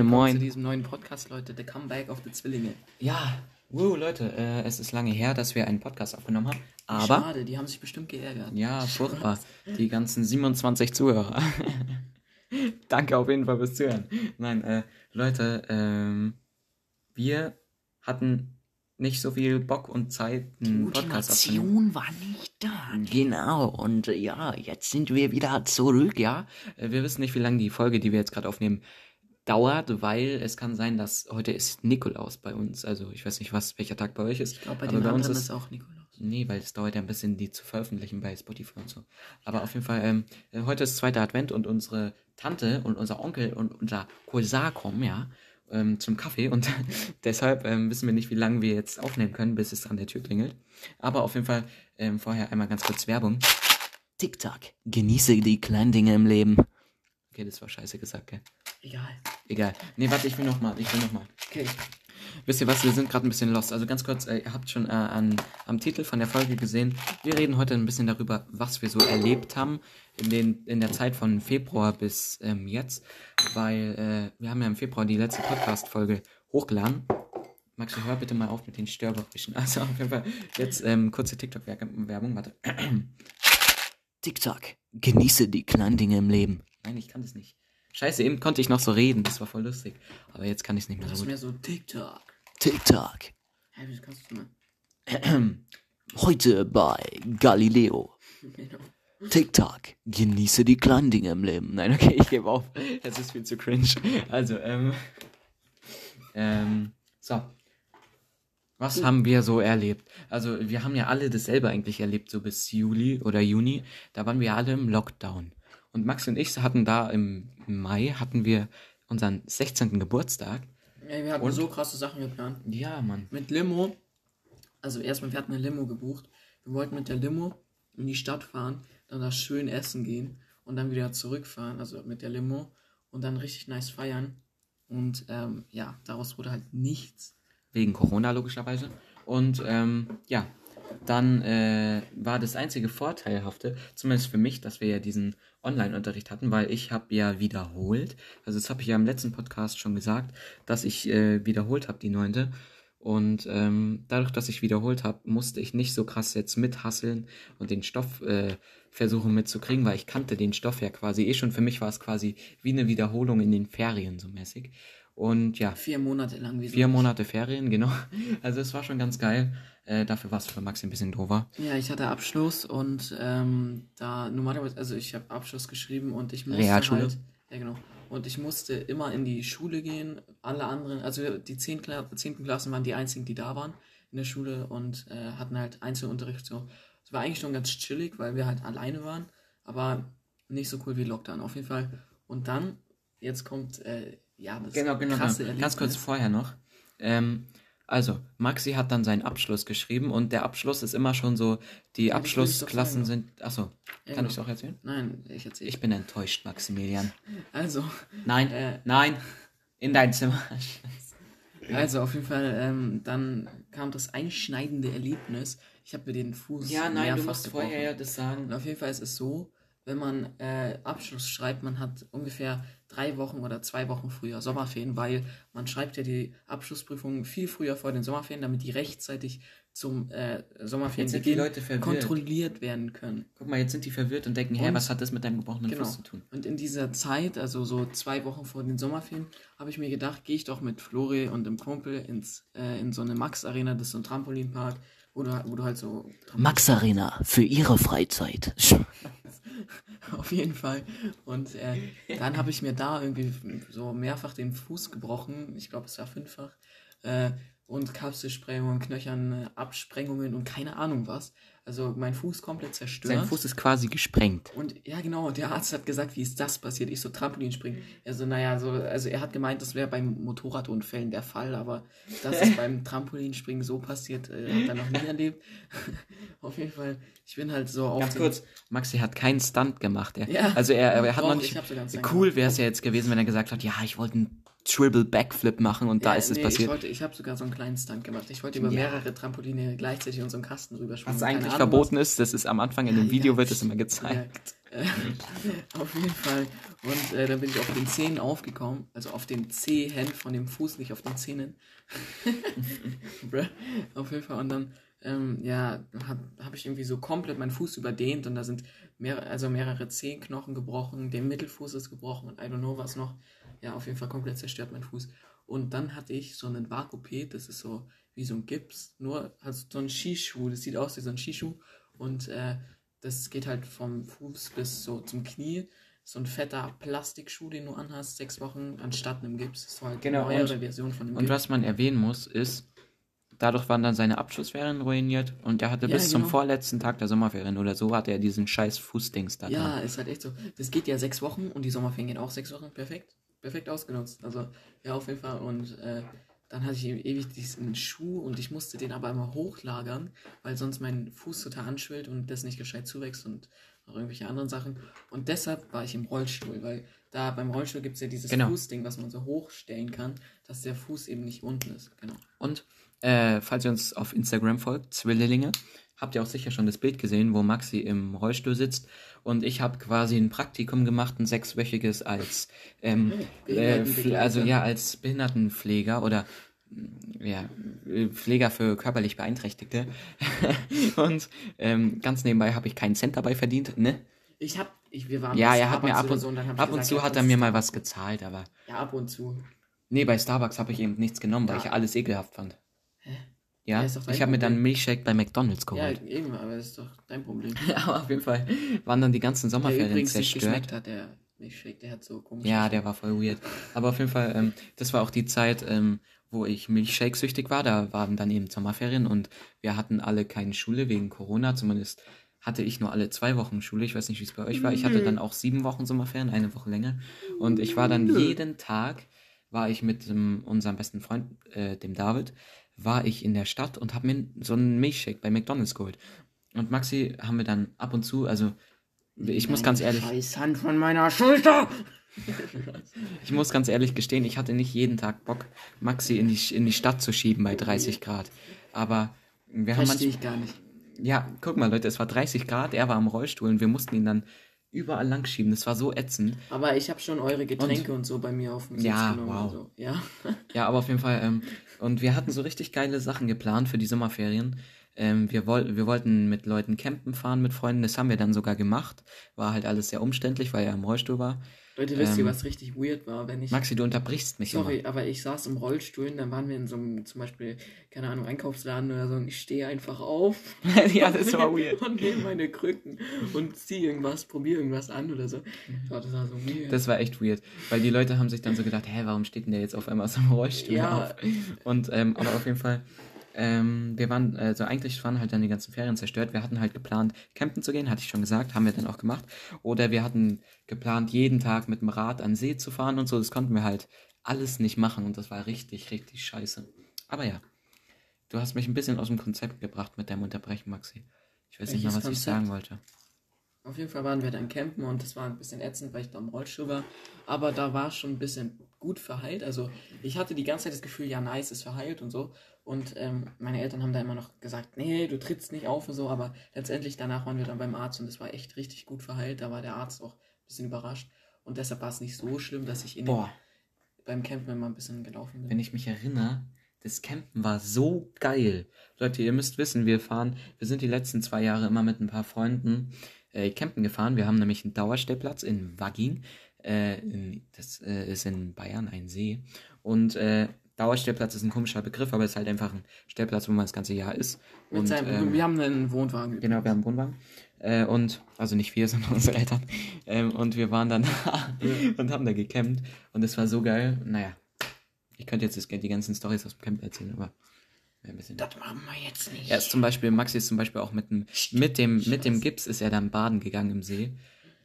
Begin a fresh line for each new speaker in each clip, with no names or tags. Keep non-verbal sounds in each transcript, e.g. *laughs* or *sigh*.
Moin.
Zu diesem neuen Podcast, Leute, The Comeback of the Zwillinge.
Ja, wow, Leute, äh, es ist lange her, dass wir einen Podcast aufgenommen haben. Aber,
Schade, die haben sich bestimmt geärgert.
ja, furchtbar. Die ganzen 27 Zuhörer. *laughs* Danke auf jeden Fall fürs Zuhören. Nein, äh, Leute, ähm, wir hatten nicht so viel Bock und Zeit, einen Podcast aufzunehmen.
war nicht da.
Genau, und äh, ja, jetzt sind wir wieder zurück, ja. Äh, Wir wissen nicht, wie lange die Folge, die wir jetzt gerade aufnehmen, dauert, weil es kann sein, dass heute ist Nikolaus bei uns. Also ich weiß nicht, was welcher Tag bei euch ist.
Ich glaube, bei den
bei uns ist
ist auch Nikolaus.
Nee, weil es dauert ja ein bisschen, die zu veröffentlichen bei Spotify und so. Aber auf jeden Fall, ähm, äh, heute ist zweiter Advent und unsere Tante und unser Onkel und unser Cousin kommen, ja, ähm, zum Kaffee und *laughs* deshalb ähm, wissen wir nicht, wie lange wir jetzt aufnehmen können, bis es an der Tür klingelt. Aber auf jeden Fall ähm, vorher einmal ganz kurz Werbung. TikTok. Genieße die kleinen Dinge im Leben. Okay, das war scheiße gesagt, gell?
Egal.
Egal. Nee, warte, ich will noch mal, ich will noch mal.
Okay.
Wisst ihr was, wir sind gerade ein bisschen lost. Also ganz kurz, äh, ihr habt schon äh, an, am Titel von der Folge gesehen, wir reden heute ein bisschen darüber, was wir so erlebt haben in, den, in der Zeit von Februar bis ähm, jetzt. Weil äh, wir haben ja im Februar die letzte Podcast-Folge hochgeladen. Max, hör bitte mal auf mit den Störgeräuschen. *laughs* Also auf jeden Fall jetzt ähm, kurze TikTok-Werbung, warte. *clears throat* TikTok. Genieße die kleinen Dinge im Leben. Nein, ich kann das nicht. Scheiße, eben konnte ich noch so reden, das war voll lustig. Aber jetzt kann ich es nicht mehr
Das
so
ist
gut.
mehr so TikTok.
TikTok.
Hä, wie kannst du das mal?
Heute bei Galileo.
Genau. *laughs*
TikTok. Genieße die kleinen Dinge im Leben. Nein, okay, ich gebe auf. Es ist viel zu cringe. Also, ähm. Ähm. So. Was haben wir so erlebt? Also, wir haben ja alle dasselbe eigentlich erlebt, so bis Juli oder Juni. Da waren wir alle im Lockdown. Und Max und ich hatten da im Mai, hatten wir unseren 16. Geburtstag.
Ey, wir hatten
Und?
so krasse Sachen geplant.
Ja, Mann.
Mit Limo. Also erstmal, wir hatten eine Limo gebucht. Wir wollten mit der Limo in die Stadt fahren, dann da schön essen gehen und dann wieder zurückfahren, also mit der Limo und dann richtig nice feiern. Und ähm, ja, daraus wurde halt nichts.
wegen Corona logischerweise. Und ähm, ja, dann äh, war das einzige Vorteilhafte, zumindest für mich, dass wir ja diesen Online-Unterricht hatten, weil ich habe ja wiederholt. Also das habe ich ja im letzten Podcast schon gesagt, dass ich äh, wiederholt habe, die neunte. Und ähm, dadurch, dass ich wiederholt habe, musste ich nicht so krass jetzt mithasseln und den Stoff äh, versuchen mitzukriegen, weil ich kannte den Stoff ja quasi eh schon. Für mich war es quasi wie eine Wiederholung in den Ferien so mäßig. Und ja,
Vier Monate lang. Wie so
Vier Monate Ferien, genau. *laughs* Also es war schon ganz geil. Äh, dafür war es für Maxi ein bisschen doofer.
Ja, ich hatte Abschluss und ähm, da normalerweise, also ich habe Abschluss geschrieben und ich musste
Realschule?
halt, ja genau, und ich musste immer in die Schule gehen. Alle anderen, also die 10. Kla 10. Klassen waren die einzigen, die da waren in der Schule und äh, hatten halt Einzelunterricht so. Es war eigentlich schon ganz chillig, weil wir halt alleine waren, aber nicht so cool wie Lockdown auf jeden Fall. Und dann, jetzt kommt, äh, ja, das
Genau, genau,
krasse
genau. Ganz kurz
Erlebnis.
vorher noch. Ähm, also, Maxi hat dann seinen Abschluss geschrieben und der Abschluss ist immer schon so, die
Ja,
Abschlussklassen sind. Achso,
Ja,
kann
genau.
ich auch erzählen?
Nein, ich erzähle.
Ich bin enttäuscht, Maximilian.
Also,
Nein,
Äh.
nein, in dein Zimmer. *laughs*
Also auf jeden Fall, ähm, dann kam das einschneidende Erlebnis. Ich habe mir den Fuß
ja, nein, du
mehrfach
musst
gebrochen.
vorher ja das sagen.
Und auf jeden Fall ist es so, wenn man äh, Abschluss schreibt, man hat ungefähr drei Wochen oder zwei Wochen früher Sommerferien, weil man schreibt ja die Abschlussprüfung viel früher vor den Sommerferien, damit die rechtzeitig zum äh, Sommerferien
Jetzt sind die Leute verwirrt.
kontrolliert werden können.
Guck mal, jetzt sind die verwirrt und denken, hä,
Und-
was hat das mit deinem gebrochenen
Genau.
Fuß zu tun?
Und in dieser Zeit, also so zwei Wochen vor den Sommerferien, habe ich mir gedacht, gehe ich doch mit Flori und dem Kumpel ins, äh, in so eine Max-Arena, das ist so ein Trampolinpark, wo du, wo du halt so
Max Arena für ihre Freizeit. *laughs*
Auf jeden Fall. Und äh, dann habe ich mir da irgendwie so mehrfach den Fuß gebrochen. Ich glaube, es war fünffach. Äh, und Kapselsprengungen, Knöchern, Absprengungen und keine Ahnung was. Also mein Fuß komplett zerstört.
Sein Fuß ist quasi gesprengt.
Und ja, genau, der Arzt hat gesagt, wie ist das passiert? Ich so Trampolinspringen. Er so, naja, so, also er hat gemeint, das wäre beim Motorradunfällen der Fall, aber das ist *laughs* beim Trampolinspringen so passiert, äh, hat er noch nie erlebt. *laughs* Auf jeden Fall, ich bin halt so auf
Ganz kurz, Maxi hat keinen Stunt gemacht. Er,
Ja.
also er, er hat
Doch,
noch
ich
nicht. Cool wäre es ja jetzt gewesen, wenn er gesagt hat, ja, ich wollte einen Triple Backflip machen und da
Ja,
ist es
nee,
passiert.
Ich, wollte- ich habe sogar so einen kleinen Stunt gemacht. Ich wollte über
Ja.
mehrere Trampoline gleichzeitig unseren Kasten rüberschwimmen.
Was eigentlich
Ahnung,
verboten ist, das ist am Anfang in dem
Ja,
Video
ja.
wird es immer gezeigt.
Äh, *laughs* auf jeden Fall. Und äh, dann bin ich auf den Zähnen aufgekommen. Also auf den Zehen von dem Fuß, nicht auf den Zähnen. *laughs* Auf jeden Fall. Und dann, ähm, ja, habe hab ich irgendwie so komplett meinen Fuß überdehnt und da sind mehr, also mehrere Zehenknochen gebrochen, der Mittelfuß ist gebrochen und I don't know was noch. Ja, auf jeden Fall komplett zerstört mein Fuß. Und dann hatte ich so einen Vakuped, das ist so wie so ein Gips, nur halt so ein Skischuh, das sieht aus wie so ein Skischuh und äh, das geht halt vom Fuß bis so zum Knie. So ein fetter Plastikschuh, den du anhast, sechs Wochen anstatt einem Gips. Das war halt
Genau,
eine neuere
und-
Version von dem
Und
Gips.
was man erwähnen muss, ist, dadurch waren dann seine Abschlussferien ruiniert und er hatte
Ja,
bis zum
genau.
vorletzten Tag der Sommerferien oder so hatte er diesen scheiß Fußdings da
Ja,
dran.
ist halt echt so. Das geht ja sechs Wochen und die Sommerferien gehen auch sechs Wochen. Perfekt. Perfekt ausgenutzt. Also, ja, auf jeden Fall. Und äh, dann hatte ich eben ewig diesen Schuh und ich musste den aber immer hochlagern, weil sonst mein Fuß total anschwillt und das nicht gescheit zuwächst und noch irgendwelche anderen Sachen. Und deshalb war ich im Rollstuhl, weil da beim Rollstuhl gibt es ja dieses
Genau.
Fußding, was man so hochstellen kann, dass der Fuß eben nicht unten ist. Genau.
Und äh, falls ihr uns auf Instagram folgt, Zwillinge, habt ihr auch sicher schon das Bild gesehen, wo Maxi im Rollstuhl sitzt und ich habe quasi ein Praktikum gemacht, ein sechswöchiges als ähm, äh,
Behindertenbegleiter.
also ja als Behindertenpfleger oder mm, ja äh, Pfleger für körperlich Beeinträchtigte *laughs* und ähm, ganz nebenbei habe ich keinen Cent dabei verdient, ne?
Ich hab, ich, wir waren
Ja, er hat mir ab und,
so ich
ab und
gesagt,
zu
ja,
hat er mir mal was gezahlt, aber
Ja, ab und zu.
nee, bei Starbucks habe ich eben nichts genommen, weil
Ja.
ich alles ekelhaft fand. Ja,
Ja,
ich habe mir dann. Milchshake bei McDonald's
Ja,
geholt.
eben, aber das ist doch dein Problem. *laughs*
Aber auf jeden Fall waren dann die ganzen
Der
Sommerferien
übrigens nicht
zerstört.
geschmeckt hat, der Milchshake, der hat so komisch.
Ja, der war voll weird. Aber auf jeden Fall, ähm, das war auch die Zeit, ähm, wo ich Milchshake-süchtig war. Da waren dann eben Sommerferien und wir hatten alle keine Schule wegen Corona. Zumindest hatte ich nur alle zwei Wochen Schule. Ich weiß nicht, wie es bei euch war. Ich hatte dann auch sieben Wochen Sommerferien, eine Woche länger. Und ich war dann jeden Tag, war ich mit ähm, unserem besten Freund, äh, dem David, war ich in der Stadt und habe mir so einen Milchshake bei McDonald's geholt. Und Maxi haben wir dann ab und zu, also ich muss ganz ehrlich,
Scheiß Hand von meiner Schulter! *laughs*
ich muss ganz ehrlich gestehen, ich hatte nicht jeden Tag Bock, Maxi in die, in die Stadt zu schieben bei 30 Grad. Aber wir haben
Verstehe ich gar nicht.
Ja, guck mal, Leute, es war 30 Grad, er war am Rollstuhl und wir mussten ihn dann überall lang schieben. Das war so ätzend.
Aber ich habe schon eure Getränke und, so bei mir auf dem Sitz
Ja,
genommen.
wow.
Also, ja.
Ja, aber auf jeden Fall. Ähm, *laughs* und wir hatten so richtig geile Sachen geplant für die Sommerferien. Ähm, wir, woll wir wollten mit Leuten campen fahren, mit Freunden. Das haben wir dann sogar gemacht. War halt alles sehr umständlich, weil er im Rollstuhl war.
Leute, wisst ihr,
Ähm,
was richtig weird war, wenn ich.
Maxi, du unterbrichst mich
Sorry, aber ich saß im Rollstuhl, dann waren wir in so einem, zum Beispiel, keine Ahnung, Einkaufsladen oder so und ich stehe einfach auf.
immer. *laughs* ja, das war weird. *laughs*
Und nehme meine Krücken und ziehe irgendwas, probiere irgendwas an oder so. Ja, das war so weird.
Das war echt weird, weil die Leute haben sich dann so gedacht, hä, warum steht denn der jetzt auf einmal aus dem Rollstuhl
Ja.
auf? Und ähm, aber auf jeden Fall, ähm, wir waren, also eigentlich waren halt dann die ganzen Ferien zerstört. Wir hatten halt geplant, campen zu gehen, hatte ich schon gesagt, haben wir dann auch gemacht. Oder wir hatten geplant, jeden Tag mit dem Rad an See zu fahren und so. Das konnten wir halt alles nicht machen und das war richtig, richtig scheiße. Aber ja, du hast mich ein bisschen aus dem Konzept gebracht mit deinem Unterbrechen, Maxi. Ich weiß nicht mehr, was
Welches
ich
Konzept?
sagen wollte.
Auf jeden Fall waren wir dann campen und das war ein bisschen ätzend, weil ich da im Rollstuhl war. Aber da war schon ein bisschen gut verheilt. Also ich hatte die ganze Zeit das Gefühl, ja, nice, ist verheilt und so. Und ähm, meine Eltern haben da immer noch gesagt, nee, du trittst nicht auf und so. Aber letztendlich danach waren wir dann beim Arzt und es war echt richtig gut verheilt. Da war der Arzt auch ein bisschen überrascht. Und deshalb war es nicht so schlimm, dass ich in den, beim Campen immer ein bisschen gelaufen bin.
wenn ich mich erinnere, das Campen war so geil. Leute, ihr müsst wissen, wir fahren, wir sind die letzten zwei Jahre immer mit ein paar Freunden äh, campen gefahren. Wir haben nämlich einen Dauerstellplatz in Wagging. Äh, in, das äh, ist in Bayern ein See. Und äh, Dauerstellplatz ist ein komischer Begriff, aber es ist halt einfach ein Stellplatz, wo man das ganze Jahr ist.
Mit
Und,
seinem,
ähm,
wir haben einen Wohnwagen.
Genau, wir haben einen Wohnwagen. Äh, und, also nicht wir, *laughs* sondern unsere Eltern. Ähm, und wir waren dann *laughs* da und haben da gecampt. Und es war so geil. Naja, ich könnte jetzt die ganzen Stories aus dem Camp erzählen, aber ein bisschen.
Das machen wir jetzt nicht.
Er ist zum Beispiel, Maxi ist zum Beispiel auch mit dem, mit dem, mit dem Gips ist er dann baden gegangen im See.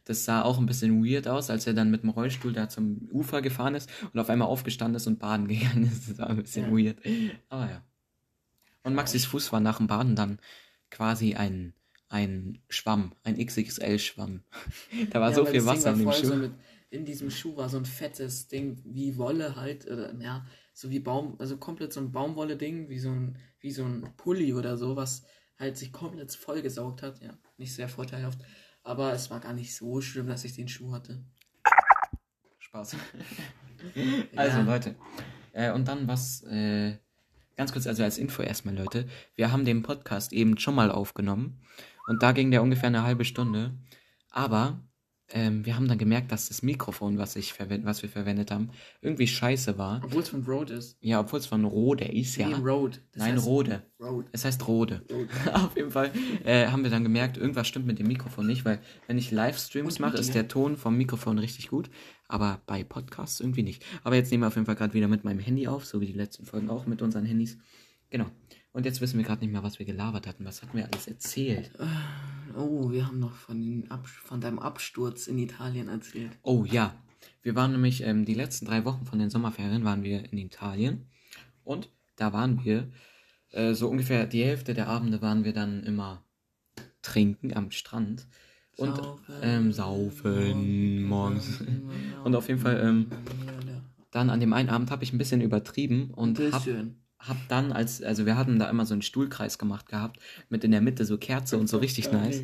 Das sah auch ein bisschen weird aus, als er dann mit dem Rollstuhl da zum Ufer gefahren ist und auf einmal aufgestanden ist und baden *laughs* gegangen ist. Das war ein bisschen
Ja.
weird. Aber ja. Und Maxis Fuß war nach dem Baden dann quasi ein, ein Schwamm, ein XXL-Schwamm. *laughs* Da war
Ja,
so viel Wasser in dem Schuh.
So mit, in diesem Schuh war so ein fettes Ding, wie Wolle halt, oder ja, so wie Baum, also komplett so ein Baumwolle-Ding, wie so ein, wie so ein Pulli oder so, was halt sich komplett vollgesaugt hat. Ja, nicht sehr vorteilhaft. Aber es war gar nicht so schlimm, dass ich den Schuh hatte.
Spaß. *laughs* also,
Ja.
Leute. Äh, und dann was, äh, ganz kurz, also als Info erstmal, Leute. Wir haben den Podcast eben schon mal aufgenommen. Und da ging der ungefähr eine halbe Stunde. Aber ähm, wir haben dann gemerkt, dass das Mikrofon, was, ich verwend was wir verwendet haben, irgendwie scheiße war.
Obwohl es von Rode ist.
Ja, obwohl es von Rode ist, ja.
Nee, Rode. Das
Nein, Rode.
Rode.
Es heißt Rode.
Rode. *laughs*
Auf jeden Fall äh, haben wir dann gemerkt, irgendwas stimmt mit dem Mikrofon nicht, weil wenn ich Livestreams mache, ist der Ton vom Mikrofon richtig gut, aber bei Podcasts irgendwie nicht. Aber jetzt nehmen wir auf jeden Fall gerade wieder mit meinem Handy auf, so wie die letzten Folgen auch mit unseren Handys. Genau. Und jetzt wissen wir gerade nicht mehr, was wir gelabert hatten. Was hatten wir alles erzählt?
Oh, wir haben noch von, von deinem Absturz in Italien erzählt.
Oh ja, wir waren nämlich ähm, die letzten drei Wochen von den Sommerferien waren wir in Italien und da waren wir äh, so ungefähr die Hälfte der Abende waren wir dann immer trinken am Strand und
Saufen.
ähm, saufen morgens. *laughs* Und auf jeden Fall, ähm, Dann an dem einen Abend habe ich ein bisschen übertrieben und
Und
hab, hab dann als also wir hatten da immer so einen Stuhlkreis gemacht gehabt mit in der Mitte so Kerze und so richtig nice.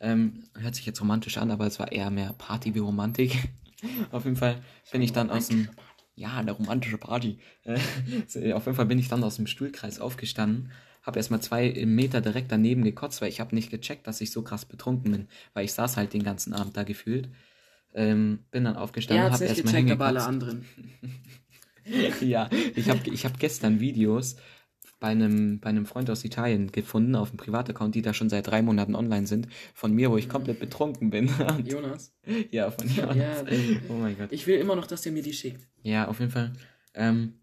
Ähm, hört sich jetzt romantisch an, aber es war eher mehr Party wie Romantik. *laughs* Auf jeden Fall bin ich dann aus dem. Ja, eine romantische Party. Äh, *laughs* auf jeden Fall bin ich dann aus dem Stuhlkreis aufgestanden, habe erstmal zwei Meter direkt daneben gekotzt, weil ich habe nicht gecheckt, dass ich so krass betrunken bin, weil ich saß halt den ganzen Abend da gefühlt. Ähm, bin dann aufgestanden, habe
nicht
erstmal
gecheckt, aber alle
hingekotzt.
anderen. *laughs* *laughs*
Ja, ich habe ich hab gestern Videos bei einem, bei einem Freund aus Italien gefunden, auf dem Privataccount, die da schon seit drei Monaten online sind, von mir, wo ich komplett betrunken bin. *laughs* Und,
Jonas.
ja, von Jonas.
Ja, *laughs*
oh mein Gott.
Ich will immer noch, dass der mir die schickt.
Ja, auf jeden Fall. Ähm,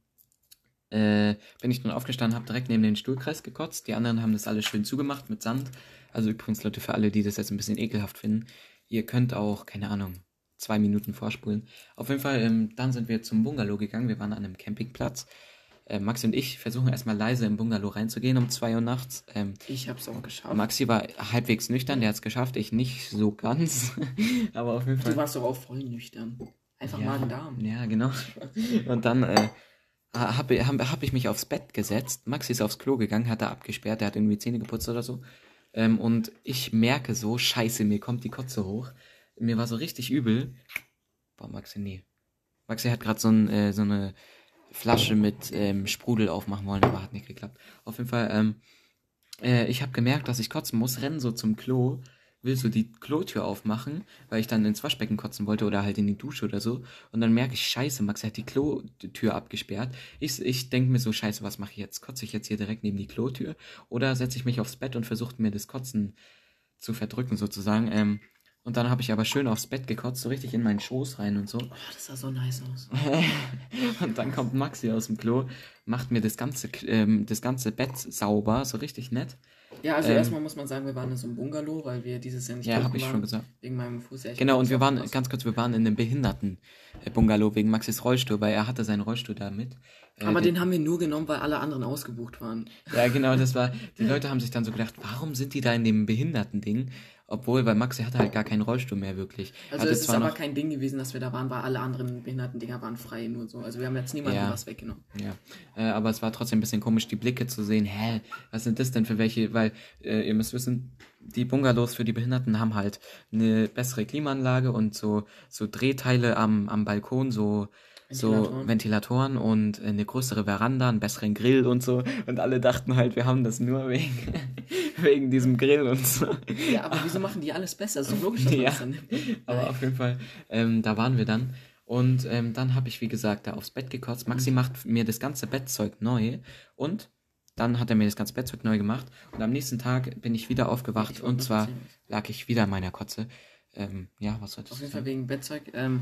äh, bin ich dann aufgestanden, habe direkt neben den Stuhlkreis gekotzt. Die anderen haben das alles schön zugemacht mit Sand. Also übrigens, Leute, für alle, die das jetzt ein bisschen ekelhaft finden, ihr könnt auch, keine Ahnung, zwei Minuten vorspulen. Auf jeden Fall, ähm, dann sind wir zum Bungalow gegangen. Wir waren an einem Campingplatz. Äh, Maxi und ich versuchen erstmal leise im Bungalow reinzugehen um zwei Uhr nachts. Ähm,
Ich hab's auch geschafft.
Maxi war halbwegs nüchtern, der hat es geschafft, ich nicht so ganz. *laughs* Aber auf jeden Fall.
Du warst doch auch voll nüchtern. Einfach
Ja.
Magen-Darm.
Ja, genau. *laughs* Und dann äh, habe hab, hab ich mich aufs Bett gesetzt. Maxi ist aufs Klo gegangen, hat da abgesperrt, der hat irgendwie Zähne geputzt oder so. Ähm, und ich merke so, scheiße, mir kommt die Kotze hoch. Mir war so richtig übel. Boah, Maxi, nee. Maxi hat gerade so, ein, äh, so eine Flasche mit ähm, Sprudel aufmachen wollen, aber hat nicht geklappt. Auf jeden Fall, ähm, äh, ich habe gemerkt, dass ich kotzen muss, renn so zum Klo, will so die Klotür aufmachen, weil ich dann ins Waschbecken kotzen wollte oder halt in die Dusche oder so. Und dann merke ich, scheiße, Max hat die Klotür abgesperrt. Ich, ich denke mir so, scheiße, was mache ich jetzt? Kotze ich jetzt hier direkt neben die Klotür? Oder setze ich mich aufs Bett und versuche mir das Kotzen zu verdrücken sozusagen. Ähm, und dann habe ich aber schön aufs Bett gekotzt, so richtig in meinen Schoß rein und so.
Oh, das sah so nice aus. *laughs*
und dann kommt Maxi aus dem Klo, macht mir das ganze, ähm, das ganze Bett sauber, so richtig nett.
Ja, also
Ähm,
erstmal muss man sagen, wir waren in so einem Bungalow, weil wir dieses Jahr nicht
Ja, habe ich schon gesagt.
Wegen meinem Fuß. Ja,
Genau, und wir waren, ganz kurz, wir waren in einem Behinderten-Bungalow wegen Maxis Rollstuhl, weil er hatte seinen Rollstuhl da mit. Äh,
Aber
der-
den haben wir nur genommen, weil alle anderen ausgebucht waren.
Ja, genau, das war, die *laughs* Leute haben sich dann so gedacht, warum sind die da in dem Behinderten-Ding? Obwohl, weil Maxi hatte halt gar keinen Rollstuhl mehr wirklich.
Also
hatte
es ist aber kein Ding gewesen, dass wir da waren, weil alle anderen Behinderten-Dinger waren frei nur so. Also wir haben jetzt niemandem
Ja.
was weggenommen.
Ja, äh, aber es war trotzdem ein bisschen komisch, die Blicke zu sehen. Hä, was sind das denn für welche? Weil äh, ihr müsst wissen, die Bungalows für die Behinderten haben halt eine bessere Klimaanlage und so, so Drehteile am, am Balkon, so, so
Ventilatoren.
Und eine größere Veranda, einen besseren Grill und so. Und alle dachten halt, wir haben das nur wegen, *laughs* wegen diesem Grill und so.
Ja, aber wieso machen die alles besser? doch logisch, dass man *laughs*
Ja.
das dann nimmt.
Aber auf jeden Fall, ähm, da waren wir dann. Und ähm, dann habe ich, wie gesagt, da aufs Bett gekotzt. Maxi macht mir das ganze Bettzeug neu. Und dann hat er mir das ganze Bettzeug neu gemacht. Und am nächsten Tag bin ich wieder aufgewacht.
Ich
und zwar lag ich wieder in meiner Kotze. Ähm, ja, was solltest
Auf
du
jeden Fall wegen Bettzeug. Ähm,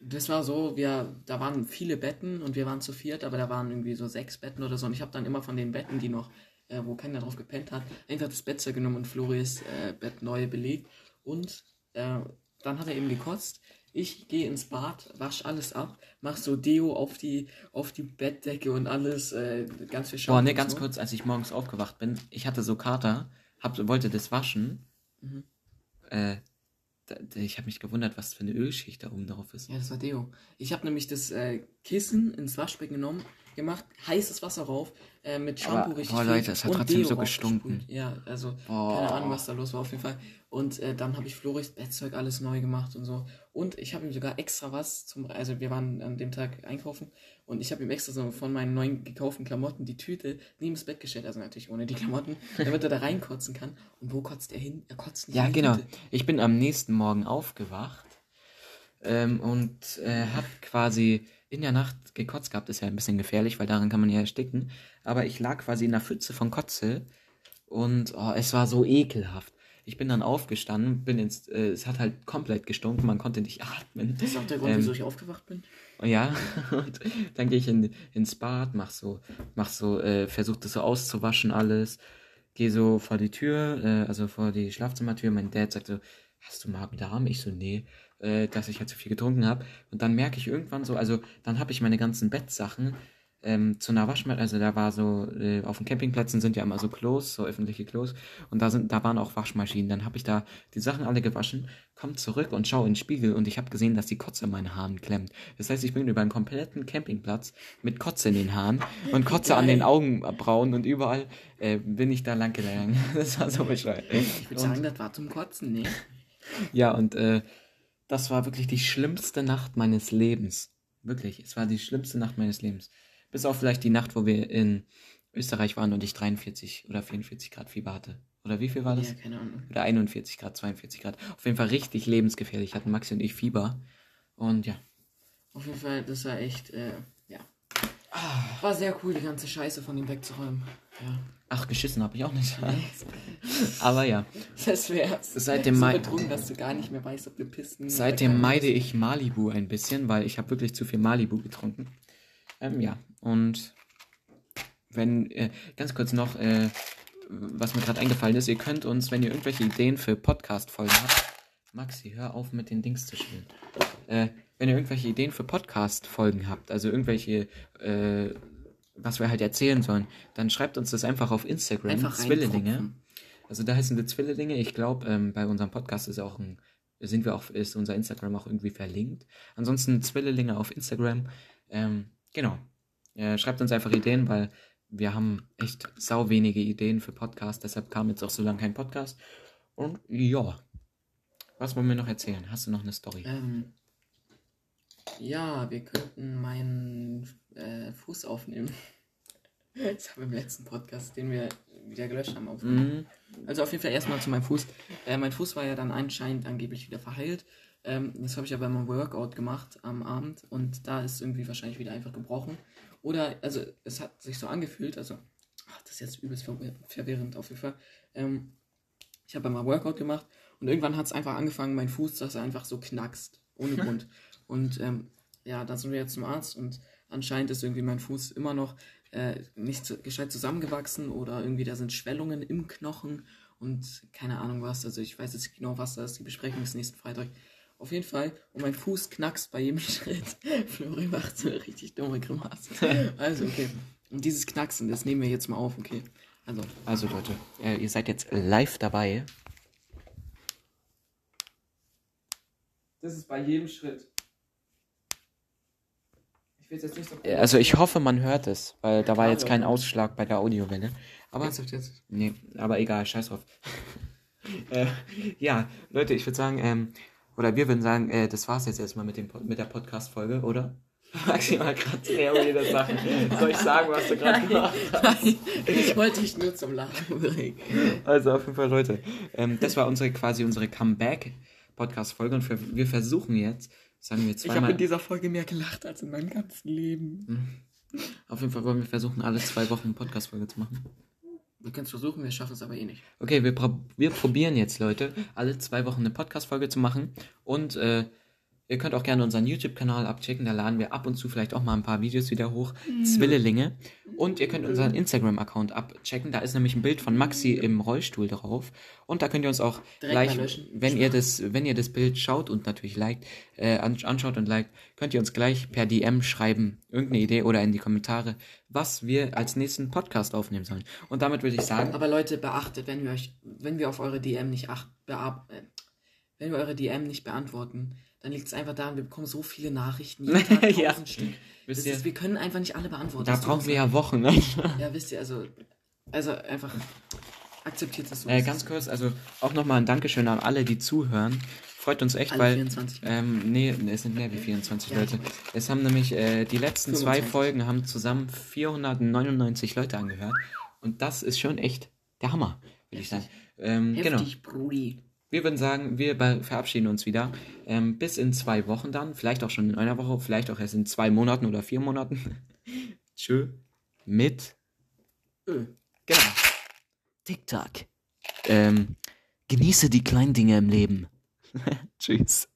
das war so, wir, da waren viele Betten und wir waren zu viert, aber da waren irgendwie so sechs Betten oder so. Und ich habe dann immer von den Betten, die noch, äh, wo keiner drauf gepennt hat, einfach das Bettzeug genommen und Floris äh, Bett neu belegt. Und äh, dann hat er eben gekotzt. Ich gehe ins Bad, wasch alles ab, mach so Deo auf die, auf die Bettdecke und alles, äh, ganz viel
Boah,
Shampoo
ne, ganz
so.
kurz, als ich morgens aufgewacht bin, ich hatte so Kater, hab, wollte das waschen.
Mhm.
Ich habe mich gewundert, was für eine Ölschicht da oben drauf ist.
Ja, das war Deo. Ich habe nämlich das äh, Kissen ins Waschbecken genommen, gemacht, heißes Wasser rauf, äh, mit Shampoo
Aber,
richtig
boah,
viel
Leute, es hat trotzdem
Deo
so gestunken.
Ja, also
Boah.
keine Ahnung, was da los war auf jeden Fall. Und äh, dann habe ich Floris Bettzeug alles neu gemacht und so. Und ich habe ihm sogar extra was zum, also wir waren an dem Tag einkaufen und ich habe ihm extra so von meinen neuen gekauften Klamotten die Tüte neben das Bett gestellt, also natürlich ohne die Klamotten, *laughs* damit er da reinkotzen kann. Und wo kotzt er hin? Er kotzt nicht
Ja, genau.
Tüte.
Ich bin am nächsten Morgen aufgewacht ähm, und äh, habe quasi in der Nacht gekotzt gehabt. Ist ja ein bisschen gefährlich, weil daran kann man ja ersticken. Aber ich lag quasi in der Pfütze von Kotze und oh, es war so ekelhaft. Ich bin dann aufgestanden, bin ins, äh, es hat halt komplett gestunken, man konnte nicht *laughs* atmen.
Das ist auch der Grund,
Ähm,
wieso ich aufgewacht bin.
Ja, *laughs* und dann gehe ich in, ins Bad, mach so, mach so, äh, versuch das so auszuwaschen alles, gehe so vor die Tür, äh, also vor die Schlafzimmertür. Mein Dad sagt so, hast du Magen-Darm? Ich so, nee, äh, dass ich halt zu viel getrunken habe. Und dann merke ich irgendwann so, also dann habe ich meine ganzen Bettsachen ähm, zu einer Waschmaschine, also da war so, äh, auf den Campingplätzen sind ja immer so Klos, so öffentliche Klos, und da sind, da waren auch Waschmaschinen. Dann habe ich da die Sachen alle gewaschen, komm zurück und schau in den Spiegel und ich habe gesehen, dass die Kotze in meinen Haaren klemmt. Das heißt, ich bin über einen kompletten Campingplatz mit Kotze in den Haaren und Kotze an den
Geil.
Augenbrauen und überall äh, bin ich da lang gegangen. *laughs* Das war so bescheuert.
Ich würde sagen, das war zum Kotzen, ne?
ja, und äh, das war wirklich die schlimmste Nacht meines Lebens. Wirklich, es war die schlimmste Nacht meines Lebens. Bis auf vielleicht die Nacht, wo wir in Österreich waren und ich 43 oder 44 Grad Fieber hatte. Oder wie viel war das?
Ja, keine Ahnung.
Oder 41 Grad, 42 Grad. Auf jeden Fall richtig lebensgefährlich. Hatten Maxi und ich Fieber. Und ja.
Auf jeden Fall, das war echt, äh, ja. War sehr cool, die ganze Scheiße von ihm wegzuräumen. Ja.
Ach, geschissen habe ich auch nicht. *laughs* Aber ja.
Das wäre
Seitdem
so
Mai-
betrunken, dass du gar nicht mehr weißt, ob du pissen
Seitdem meide ich Malibu ein bisschen, weil ich habe wirklich zu viel Malibu getrunken. Ähm, ja, und wenn, äh, ganz kurz noch, äh, was mir gerade eingefallen ist, ihr könnt uns, wenn ihr irgendwelche Ideen für Podcast-Folgen habt, Maxi, hör auf mit den Dings zu spielen. Äh, wenn ihr irgendwelche Ideen für Podcast-Folgen habt, also irgendwelche, äh, was wir halt erzählen sollen, dann schreibt uns das einfach auf Instagram,
Einfach
Zwillinge. Also da heißen wir Zwillinge. Ich glaube, ähm, bei unserem Podcast ist auch ein, sind wir auch, ist unser Instagram auch irgendwie verlinkt. Ansonsten Zwillinge auf Instagram. Ähm, genau. Äh, schreibt uns einfach Ideen, weil wir haben echt sau wenige Ideen für Podcast. Deshalb kam jetzt auch so lange kein Podcast. Und ja. Was wollen wir noch erzählen? Hast du noch eine Story?
Ähm, ja, wir könnten meinen äh, Fuß aufnehmen. *laughs* Das haben wir im letzten Podcast, den wir wieder gelöscht haben, aufgenommen.
Mhm.
Also auf jeden Fall erstmal zu meinem Fuß. Äh, mein Fuß war ja dann anscheinend angeblich wieder verheilt. Ähm, das habe ich aber beim Workout gemacht am Abend und da ist irgendwie wahrscheinlich wieder einfach gebrochen. Oder, also es hat sich so angefühlt, also, ach, das ist jetzt übelst verwir verwirrend auf jeden Fall. Ähm, ich habe einmal Workout gemacht und irgendwann hat es einfach angefangen, mein Fuß, dass er einfach so knackst, ohne *laughs* Grund. Und ähm, ja, da sind wir jetzt zum Arzt und anscheinend ist irgendwie mein Fuß immer noch äh, nicht gescheit zusammengewachsen oder irgendwie da sind Schwellungen im Knochen und keine Ahnung was. Also ich weiß jetzt nicht genau, was das ist. Die Besprechung ist nächsten Freitag. Auf jeden Fall. Und mein Fuß knackst bei jedem *laughs* Schritt. Flori macht so eine richtig dumme Grimasse. *laughs* Also, okay. Und dieses Knacksen, das nehmen wir jetzt mal auf, okay. Also,
Also Leute, äh, ihr seid jetzt live dabei.
das ist bei jedem Schritt. Ich jetzt so.
Äh, Also ich hoffe, man hört es, weil da war jetzt kein Ausschlag bei der Audiowelle. Aber
Ernsthaft jetzt?
Nee, aber egal, scheiß drauf. *laughs* äh, ja, Leute, ich würde sagen, ähm, oder wir würden sagen, äh, das war's jetzt erstmal mit, dem, mit der Podcast-Folge, oder? *laughs* Maximal gerade sehr weirde Sachen. Soll ich sagen, was du gerade gemacht hast?
Nein, ich wollte dich nur zum Lachen bringen.
Also auf jeden Fall, Leute, ähm, das war unsere quasi unsere Comeback-Podcast-Folge und wir versuchen jetzt, sagen wir
Ich habe
zweimal,
in dieser Folge mehr gelacht als in meinem ganzen Leben.
auf jeden Fall wollen wir versuchen, alle zwei Wochen eine Podcast-Folge zu machen.
Wir können es versuchen, wir schaffen es aber eh nicht.
Okay, wir, prob wir probieren jetzt, Leute, alle zwei Wochen eine Podcast-Folge zu machen. Und äh, ihr könnt auch gerne unseren YouTube-Kanal abchecken. Da laden wir ab und zu vielleicht auch mal ein paar Videos wieder hoch. Zwillelinge. Und ihr könnt unseren Instagram-Account abchecken. Da ist nämlich ein Bild von Maxi im Rollstuhl drauf. Und da könnt ihr uns auch
Direkt
gleich, wenn ihr das, wenn ihr das Bild schaut und natürlich liked, äh, an- anschaut und liked, könnt ihr uns gleich per DM schreiben, irgendeine Idee oder in die Kommentare, was wir als nächsten Podcast aufnehmen sollen. Und damit würde ich sagen,
Aber Leute, beachtet, wenn wir euch, wenn wir auf eure DM nicht acht, beab, äh, wenn wir eure DM nicht beantworten, dann liegt es einfach daran, wir bekommen so viele Nachrichten, jeden Tag *laughs*
Ja.
Stück.
Wisst
Das
ihr,
ist, wir können einfach nicht alle beantworten.
da
Das
brauchen wir ja Wochen. Ne?
Ja, wisst ihr, also, also einfach akzeptiert es so.
Äh, ganz kurz, also auch nochmal ein Dankeschön an alle, die zuhören. Freut uns echt,
Alle
weil
24.
Ähm, nee, es sind mehr wie 24
Ja,
Leute. Es haben nämlich äh, die letzten zwei
25.
Folgen haben zusammen 499 Leute angehört. Und das ist schon echt der Hammer, würde ich sagen.
Heftig.
Ähm, genau.
Heftig, Brudi.
Wir würden sagen, wir verabschieden uns wieder. Ähm, bis in zwei Wochen dann. Vielleicht auch schon in einer Woche, vielleicht auch erst in zwei Monaten oder vier Monaten. *laughs* Tschö. Mit.
Ö.
Genau. TikTok. Ähm, genieße die kleinen Dinge im Leben. *laughs* Tschüss.